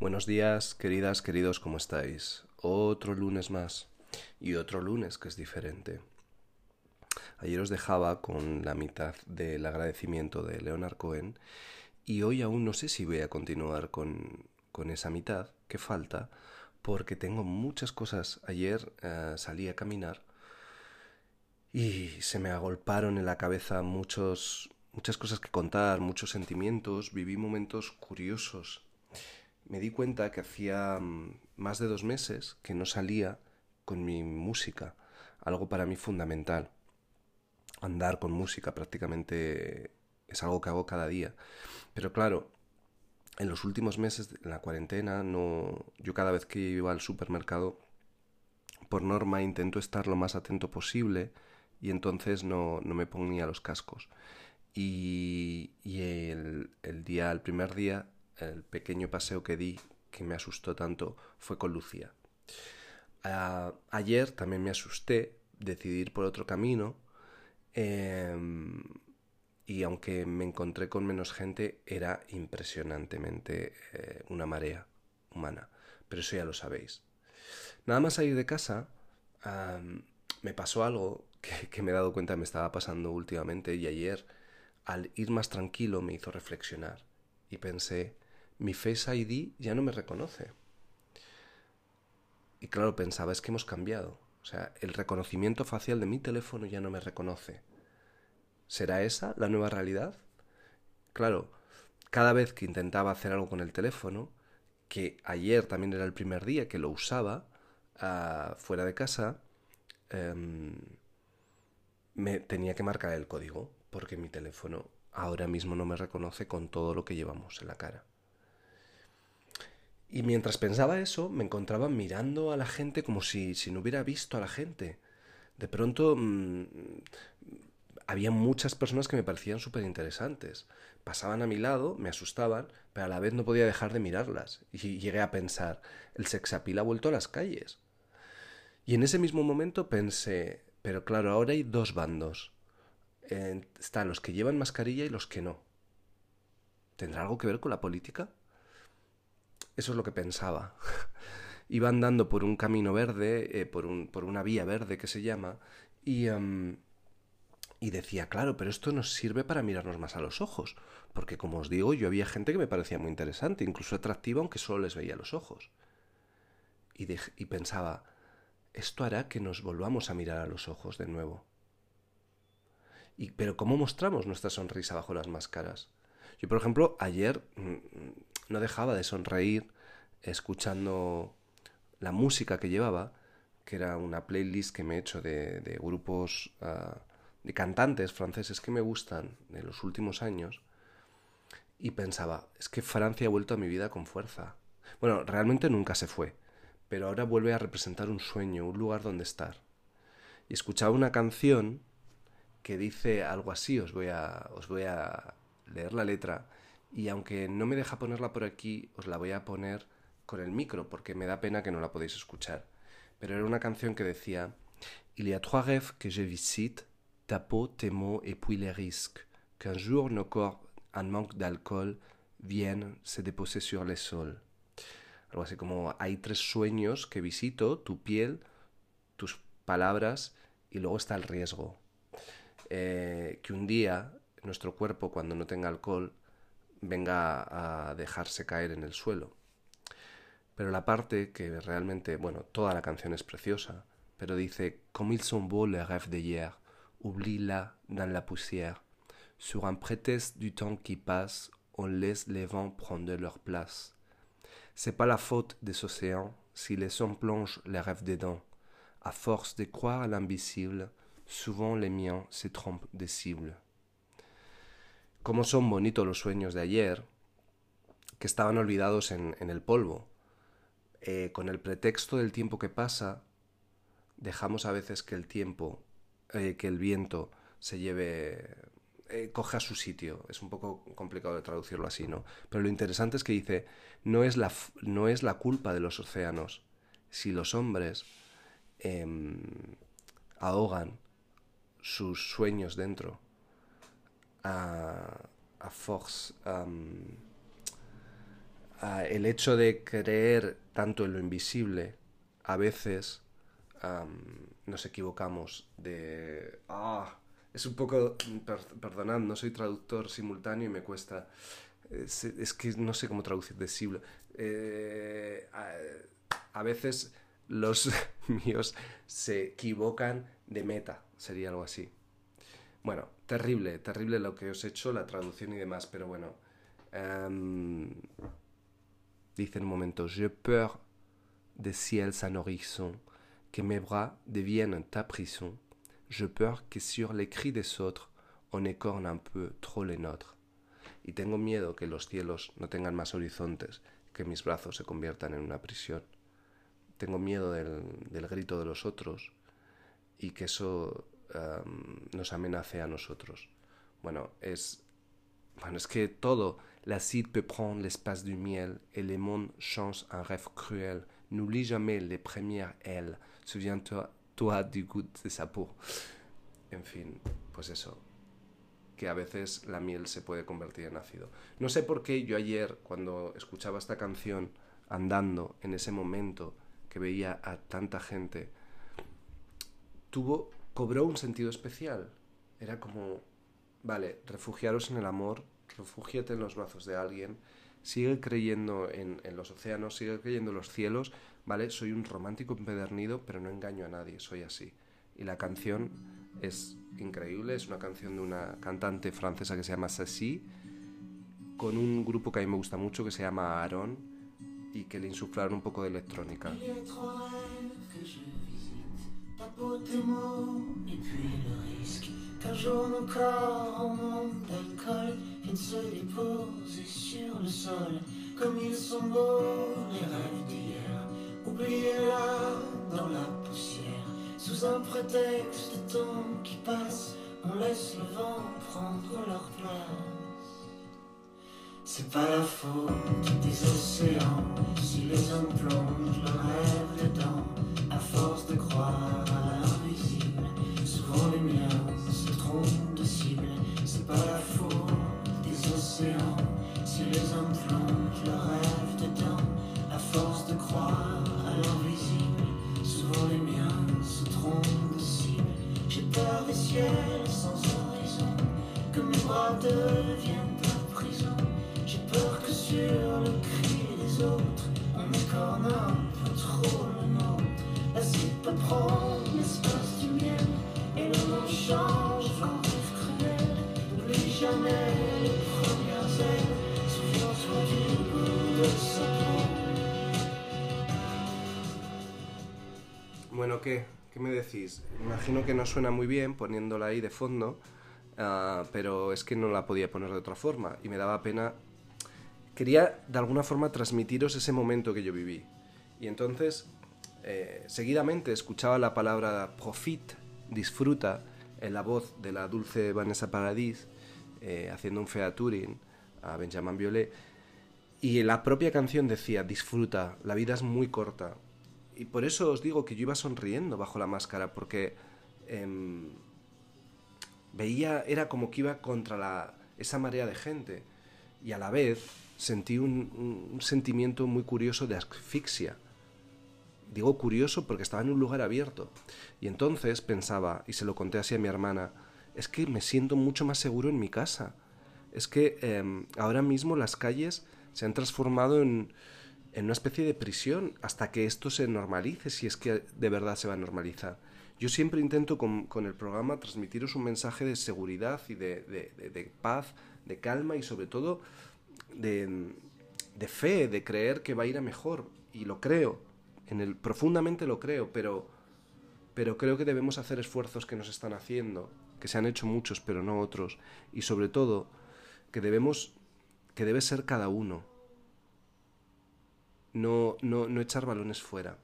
Buenos días, queridas, queridos, ¿cómo estáis? Otro lunes más y otro lunes que es diferente. Ayer os dejaba con la mitad del agradecimiento de Leonard Cohen y hoy aún no sé si voy a continuar con, con esa mitad que falta porque tengo muchas cosas. Ayer eh, salí a caminar y se me agolparon en la cabeza muchos, muchas cosas que contar, muchos sentimientos, viví momentos curiosos me di cuenta que hacía mm, más de dos meses que no salía con mi música, algo para mí fundamental. Andar con música prácticamente es algo que hago cada día. Pero claro, en los últimos meses, en la cuarentena, no, yo cada vez que iba al supermercado, por norma intento estar lo más atento posible y entonces no, no me ponía los cascos. Y, y el, el, día, el primer día, el pequeño paseo que di que me asustó tanto fue con Lucía. ayer también me asusté, decidí ir por otro camino em, y aunque me encontré con menos gente era impresionantemente eh, una marea humana, pero eso ya lo sabéis. Nada más salir de casa me pasó algo que, que me he dado cuenta me estaba pasando últimamente y ayer al ir más tranquilo me hizo reflexionar y pensé mi Face ID ya no me reconoce. Y claro, pensaba, es que hemos cambiado. O sea, el reconocimiento facial de mi teléfono ya no me reconoce. ¿Será esa la nueva realidad? Claro, cada vez que intentaba hacer algo con el teléfono, que ayer también era el primer día que lo usaba uh, fuera de casa, um, me tenía que marcar el código, porque mi teléfono ahora mismo no me reconoce con todo lo que llevamos en la cara. Y mientras pensaba eso, me encontraba mirando a la gente como si, si no hubiera visto a la gente. De pronto mmm, había muchas personas que me parecían súper interesantes. Pasaban a mi lado, me asustaban, pero a la vez no podía dejar de mirarlas. Y llegué a pensar, el sexapil ha vuelto a las calles. Y en ese mismo momento pensé, pero claro, ahora hay dos bandos. Eh, están los que llevan mascarilla y los que no. ¿Tendrá algo que ver con la política? Eso es lo que pensaba. Iba andando por un camino verde, eh, por, un, por, una vía verde que se llama, y, um, y decía, claro, pero esto nos sirve para mirarnos más a los ojos, porque como os digo, yo había gente que me parecía muy interesante, incluso atractiva, aunque solo les veía los ojos. Y, y pensaba, esto hará que nos volvamos a mirar a los ojos de nuevo. Y, pero ¿cómo mostramos nuestra sonrisa bajo las máscaras? Yo, por ejemplo, ayer mm, no dejaba de sonreír escuchando la música que llevaba, que era una playlist que me he hecho de, de grupos, uh, de cantantes franceses que me gustan de los últimos años, y pensaba, es que Francia ha vuelto a mi vida con fuerza. Bueno, realmente nunca se fue, pero ahora vuelve a representar un sueño, un lugar donde estar. Y escuchaba una canción que dice algo así, os voy a, os voy a leer la letra, y aunque no me deja ponerla por aquí, os la voy a poner con el micro porque me da pena que no la podéis escuchar. Pero era una canción que decía Il y a trois rêves que je visite, ta peau, tes mots et puis les risques. Qu'un jour nos corps, en manque d'alcool, viennent se déposer sur les sols. Algo así como hay tres sueños que visito, tu piel, tus palabras y luego está el riesgo. Eh, que un día nuestro cuerpo cuando no tenga alcohol venga a dejarse caer en el suelo. Pero la parte que realmente, bueno, toda la canción es preciosa, pero dice Comme ils sont beaux les rêves d'hier, oublie-la dans la poussière. Sur un prétexte du temps qui passe, on laisse les vents prendre leur place. C'est pas la faute des océans si les hommes plongent les rêves dedans. À force de croire à l'invisible, souvent les miens se trompent de cible cómo son bonitos los sueños de ayer, que estaban olvidados en, el polvo. Eh, con el pretexto del tiempo que pasa, dejamos a veces que el tiempo, eh, que el viento se lleve, eh, coja su sitio. Es un poco complicado de traducirlo así, ¿no? Pero lo interesante es que dice, no es la, no es la culpa de los océanos si los hombres em, ahogan sus sueños dentro à force, um, ah, el hecho de creer tanto en lo invisible, a veces nos equivocamos de... Ah, es un poco... perdonad, no soy traductor simultáneo y me cuesta... Es, que no sé cómo traducir de siglo. Eh, a, veces los míos se equivocan de meta, sería algo así. Bueno, terrible, terrible lo que os he hecho, la traducción y demás, pero bueno. Um, dice en un momento, j'ai peur des ciels sans horizon, que mes bras deviennent ta prison. Je peur que sur les cris des autres, on écorne un peu trop les nôtres. Y tengo miedo que los cielos no tengan más horizontes, que mis brazos se conviertan en una prisión. Tengo miedo del, del grito de los otros y que eso nos amenace a nosotros. Bueno, es, bueno, es que todo, l'acide peut prendre l'espace du miel et le monde change un rêve cruel. N'oublie jamais les premières ailes. Souviens-toi toi, du goût de sa peau. En fin, pues eso, que a veces la miel se puede convertir en ácido. No sé por qué yo ayer, cuando escuchaba esta canción andando, en ese momento que veía a tanta gente, tuvo cobró un sentido especial. Era como, vale, refugiaros en el amor, refugíate en los brazos de alguien, sigue creyendo en, los océanos, sigue creyendo en los cielos, ¿vale? Soy un romántico empedernido, pero no engaño a nadie, soy así. Y la canción es increíble, es una canción de una cantante francesa que se llama Sassy, con un grupo que a mí me gusta mucho que se llama Aaron y que le insuflaron un poco de electrónica. Tes mots et puis le risque qu'un jour nos corps en manque d'alcool viennent se déposer sur le sol. Comme ils sont beaux les rêves d'hier oubliés là dans la poussière. Sous un prétexte de temps qui passe on laisse le vent prendre leur place. C'est pas la faute des océans si les hommes plongent leurs rêves Bueno, ¿qué? ¿Qué me decís? Imagino que no suena muy bien poniéndola ahí de fondo, ah, pero es que no la podía poner de otra forma y me daba pena. Quería de alguna forma transmitiros ese momento que yo viví. Y entonces eh, seguidamente escuchaba la palabra profit, disfruta, en la voz de la dulce Vanessa Paradis, eh, haciendo un featuring a Benjamin Violet. Y la propia canción decía, disfruta, la vida es muy corta. Y por eso os digo que yo iba sonriendo bajo la máscara, porque em, veía, era como que iba contra la, esa marea de gente. Y a la vez sentí un sentimiento muy curioso de asfixia Digo curioso porque estaba en un lugar abierto. Y entonces pensaba, y se lo conté así a mi hermana, es que me siento mucho más seguro en mi casa. Es que em, ahora mismo las calles se han transformado en, en una especie de prisión hasta que esto se normalice, si es que de verdad se va a normalizar. Yo siempre intento con, el programa transmitiros un mensaje de seguridad y de, paz, de calma y sobre todo de, fe, de creer que va a ir a mejor. Y lo creo, profundamente lo creo, pero pero creo que debemos hacer esfuerzos que nos están haciendo, que se han hecho muchos, pero no otros, y sobre todo que debemos que debe ser cada uno. No, no, no echar balones fuera.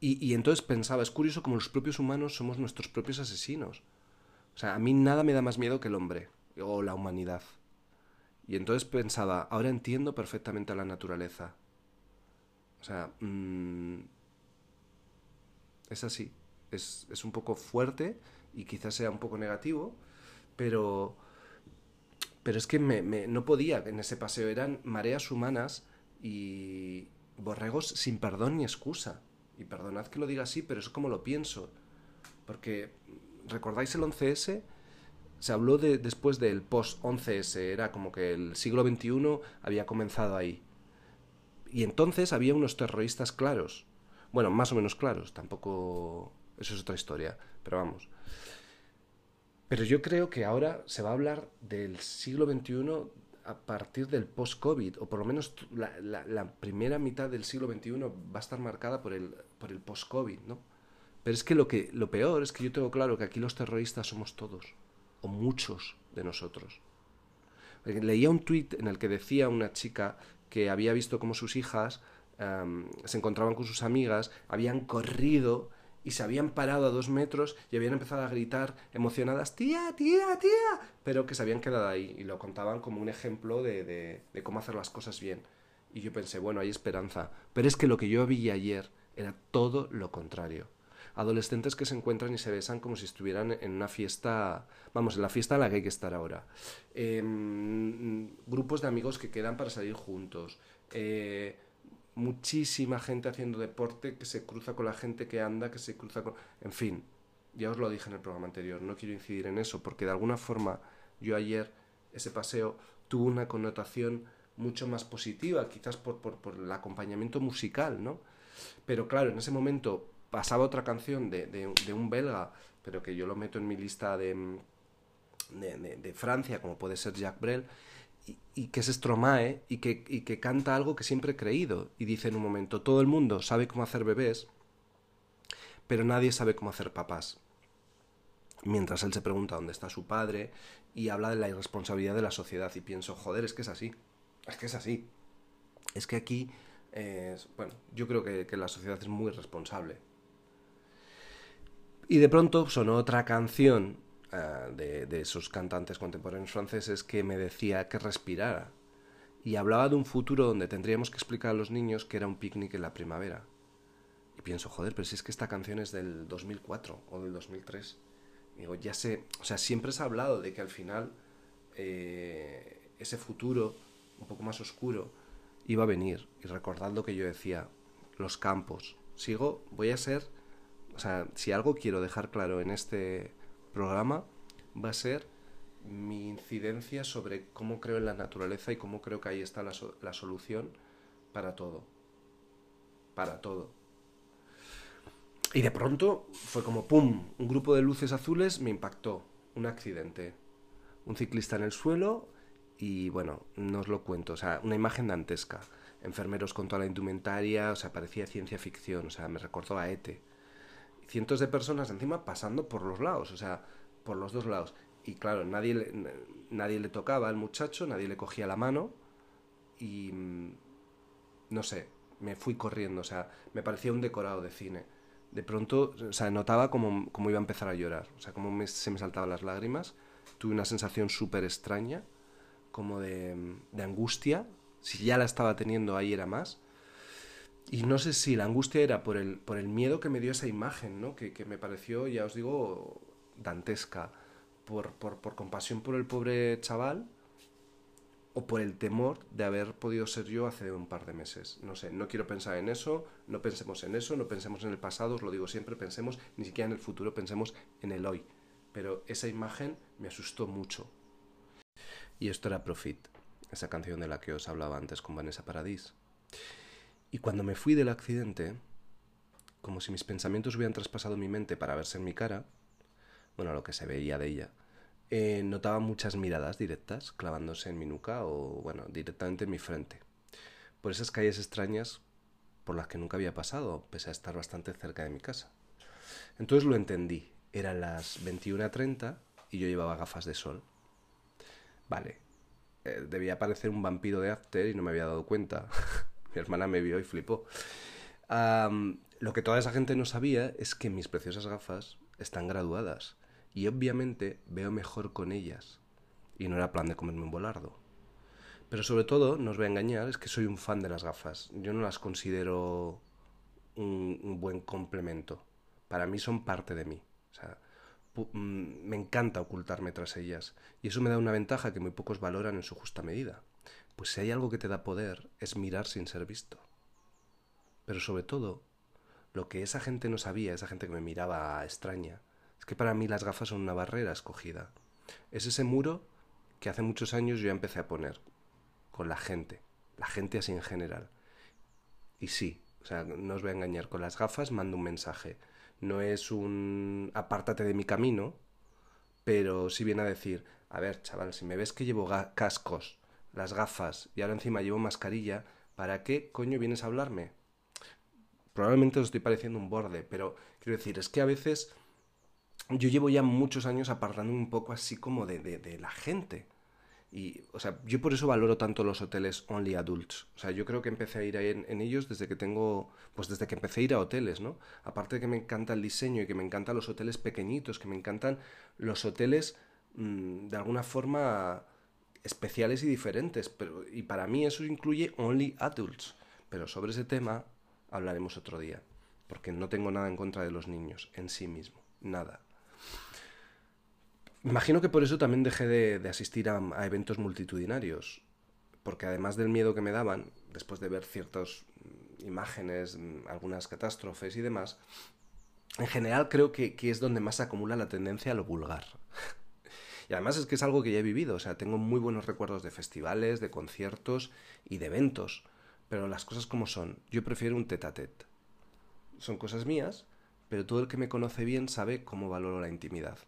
Y, y entonces pensaba, es curioso como los propios humanos somos nuestros propios asesinos. O sea, a mí nada me da más miedo que el hombre o la humanidad. Y entonces pensaba, ahora entiendo perfectamente a la naturaleza. O sea, mm, es así. Es, un poco fuerte y quizás sea un poco negativo, pero, Pero es que me, me- no podía en ese paseo. Eran mareas humanas y borregos sin perdón ni excusa. Y perdonad que lo diga así, pero es como lo pienso. Porque, ¿recordáis el 11S? Se habló de, después del post-11S. Era como que el siglo XXI había comenzado ahí. Y entonces había unos terroristas claros. Bueno, más o menos claros. Tampoco... Eso es otra historia. Pero vamos. Pero yo creo que ahora se va a hablar del siglo XXI a partir del post-COVID, o por lo menos la, primera mitad del siglo XXI va a estar marcada por el, por el post-COVID, ¿no? Pero es que lo, que lo peor es que yo tengo claro que aquí los terroristas somos todos, o muchos de nosotros. Leía un tuit en el que decía una chica que había visto cómo sus hijas se encontraban con sus amigas, habían corrido y se habían parado a dos metros y habían empezado a gritar emocionadas, tía, tía, tía, pero que se habían quedado ahí y lo contaban como un ejemplo de, de- cómo hacer las cosas bien. Y yo pensé, bueno, hay esperanza. Pero es que lo que yo vi ayer era todo lo contrario. Adolescentes que se encuentran y se besan como si estuvieran en una fiesta, vamos, en la fiesta en la que hay que estar ahora. Em, grupos de amigos que quedan para salir juntos. Eh, muchísima gente haciendo deporte que se cruza con la gente que anda, que se cruza con... En fin, ya os lo dije en el programa anterior, no quiero incidir en eso, porque de alguna forma yo ayer ese paseo tuvo una connotación mucho más positiva, quizás por, por, por el acompañamiento musical, ¿no? Pero claro, en ese momento pasaba otra canción de, de, un belga, pero que yo lo meto en mi lista de, de, de- de Francia, como puede ser Jacques Brel, y, que es Stromae y que, y que canta algo que siempre he creído. Y dice en un momento, todo el mundo sabe cómo hacer bebés, pero nadie sabe cómo hacer papás. Mientras él se pregunta dónde está su padre y habla de la irresponsabilidad de la sociedad y pienso, joder, es que es así, es que es así. Es que aquí, eh, bueno, yo creo que, que la sociedad es muy responsable. Y de pronto sonó otra canción eh, de, de esos cantantes contemporáneos franceses que me decía que respirara. Y hablaba de un futuro donde tendríamos que explicar a los niños que era un picnic en la primavera. Y pienso, joder, pero si es que esta canción es del 2004 o del 2003. Digo, ya sé, o sea, siempre se ha hablado de que al final eh, ese futuro un poco más oscuro iba a venir. Y recordad lo que yo decía, los campos. Sigo, voy a ser, o sea, si algo quiero dejar claro en este programa, va a ser mi incidencia sobre cómo creo en la naturaleza y cómo creo que ahí está la, so- la solución para todo. Para todo. Y de pronto fue como ¡pum! Un grupo de luces azules me impactó. Un accidente. Un ciclista en el suelo y bueno, no os lo cuento. O sea, una imagen dantesca. Enfermeros con toda la indumentaria, o sea, parecía ciencia ficción. O sea, me recordó a Ete. Cientos de personas encima pasando por los lados, o sea, por los dos lados. Y claro, nadie nadie le tocaba al muchacho, nadie le cogía la mano y mm, no sé, me fui corriendo, o sea, me parecía un decorado de cine. De pronto, o sea, notaba como, como iba a empezar a llorar, o sea, como se me saltaban las lágrimas. Tuve una sensación súper extraña, como de, de angustia. Si ya la estaba teniendo ahí era más. Y no sé si la angustia era por el, por el miedo que me dio esa imagen, ¿no? Que, que me pareció, ya os digo, dantesca. Por, por, por compasión por el pobre chaval o por el temor de haber podido ser yo hace un par de meses. No sé, no quiero pensar en eso, no pensemos en eso, no pensemos en el pasado, os lo digo siempre, pensemos ni siquiera en el futuro, pensemos en el hoy. Pero esa imagen me asustó mucho. Y esto era Profit, esa canción de la que os hablaba antes con Vanessa Paradis. Y cuando me fui del accidente, como si mis pensamientos hubieran traspasado mi mente para verse en mi cara, bueno, lo que se veía de ella, eh, notaba muchas miradas directas clavándose en mi nuca o, bueno, directamente en mi frente. Por esas calles extrañas por las que nunca había pasado, pese a estar bastante cerca de mi casa. Entonces lo entendí. Eran las 21.30 y yo llevaba gafas de sol. Vale. Eh, debía parecer un vampiro de After y no me había dado cuenta. Mi hermana me vio y flipó. Am, lo que toda esa gente no sabía es que mis preciosas gafas están graduadas y obviamente veo mejor con ellas. Y no era plan de comerme un volardo. Pero sobre todo, no os voy a engañar, es que soy un fan de las gafas. Yo no las considero un, un buen complemento. Para mí son parte de mí. O sea, mm, me encanta ocultarme tras ellas. Y eso me da una ventaja que muy pocos valoran en su justa medida. Pues si hay algo que te da poder, es mirar sin ser visto. Pero sobre todo, lo que esa gente no sabía, esa gente que me miraba extraña, es que para mí las gafas son una barrera escogida. Es ese muro que hace muchos años yo ya empecé a poner con la gente, la gente así en general. Y sí, o sea, no os voy a engañar, con las gafas mando un mensaje. No es un apártate de mi camino, pero sí viene a decir, a ver, chaval, si me ves que llevo cascos, las gafas y ahora encima llevo mascarilla, ¿para qué coño vienes a hablarme? Probablemente os estoy pareciendo un borde, pero quiero decir, es que a veces yo llevo ya muchos años apartando un poco así como de, de, la gente. Y, o sea, yo por eso valoro tanto los hoteles only adults. O sea, yo creo que empecé a ir en ellos desde que tengo, pues desde que empecé a ir a hoteles, ¿no? Aparte de que me encanta el diseño y que me encantan los hoteles pequeñitos, que me encantan los hoteles mm, de alguna forma especiales y diferentes. Pero, y para mí eso incluye only adults. Pero sobre ese tema hablaremos otro día. Porque no tengo nada en contra de los niños en sí mismo. Nada. Imagino que por eso también dejé de, de asistir a, eventos multitudinarios. Porque además del miedo que me daban, después de ver ciertas mm, imágenes, mm, algunas catástrofes y demás, en general creo que, que es donde más se acumula la tendencia a lo vulgar. Y además es que es algo que ya he vivido, o sea, tengo muy buenos recuerdos de festivales, de conciertos y de eventos, pero las cosas como son, yo prefiero un tete a tete. Son cosas mías, pero todo el que me conoce bien sabe cómo valoro la intimidad.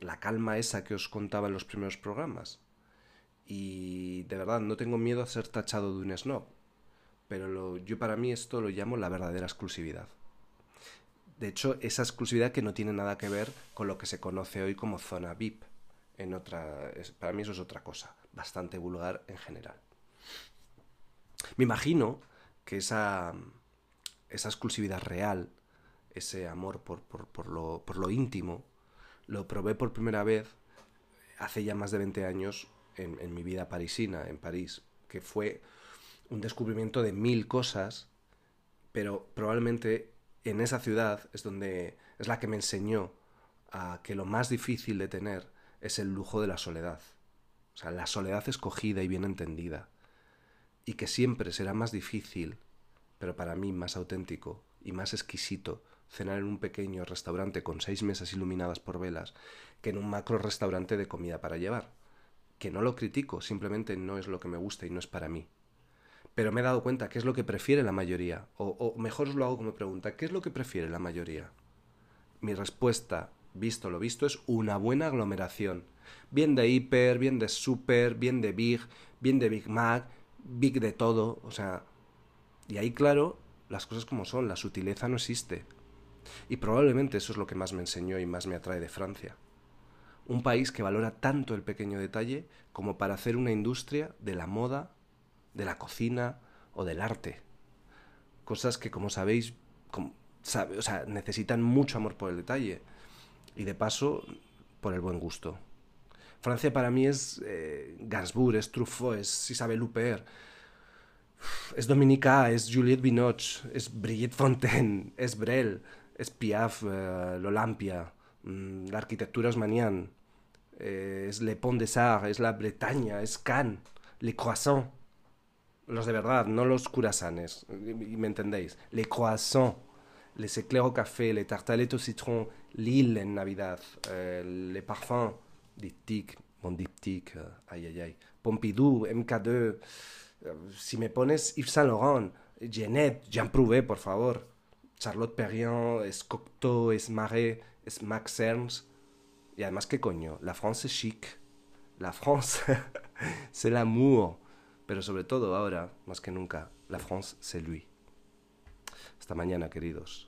La calma esa que os contaba en los primeros programas. Y de verdad, no tengo miedo a ser tachado de un snob, pero yo para mí esto lo llamo la verdadera exclusividad. De hecho, esa exclusividad que no tiene nada que ver con lo que se conoce hoy como zona VIP. En otra, para mí eso es otra cosa, bastante vulgar en general. Me imagino que esa, esa exclusividad real, ese amor por, por- por lo, por lo íntimo, lo probé por primera vez hace ya más de 20 años en, en mi vida parisina, en París, que fue un descubrimiento de mil cosas, pero probablemente en esa ciudad es donde es la que me enseñó a que lo más difícil de tener es el lujo de la soledad. O sea, la soledad escogida y bien entendida. Y que siempre será más difícil, pero para mí más auténtico y más exquisito, cenar en un pequeño restaurante con seis mesas iluminadas por velas que en un macro restaurante de comida para llevar. Que no lo critico, simplemente no es lo que me gusta y no es para mí. Pero me he dado cuenta que es lo que prefiere la mayoría. O, o mejor os lo hago como pregunta, ¿qué es lo que prefiere la mayoría? Mi respuesta, visto lo visto, es una buena aglomeración. Bien de hiper, bien de super, bien de big, bien de Big Mac, big de todo. O sea, y ahí claro, las cosas como son, la sutileza no existe. Y probablemente eso es lo que más me enseñó y más me atrae de Francia. Un país que valora tanto el pequeño detalle como para hacer una industria de la moda, de la cocina o del arte. Cosas que, como sabéis, necesitan mucho amor por el detalle y de paso por el buen gusto. Francia para mí es eh, Gainsbourg, es Truffaut, es Isabelle Huppert, es Dominica, es Juliette Binoche, es Brigitte Fontaine, es Brel, es Piaf, eh, l'Olympia, mm, la arquitectura osmanian, eh, es Le Pont des Arts, es la Bretaña, es Cannes, Les Croissants. Los de verdad, no los curasanes, y me entendéis. Les croissants, les éclairs au café, les tartalettes au citron, Lille en Navidad, eh, les parfums, diptyque, mon diptyque, ay, ay, ay. Pompidou, MK2, eh, si me pones Yves Saint Laurent, Jeannette, Jean Prouvé, por favor, Charlotte Perriand, es Cocteau, es Marais, es Max Ernst. Y además, ¿qué coño? La France es chic. La France, c'est l'amour. Pero sobre todo ahora, más que nunca, la France, c'est lui. Hasta mañana, queridos.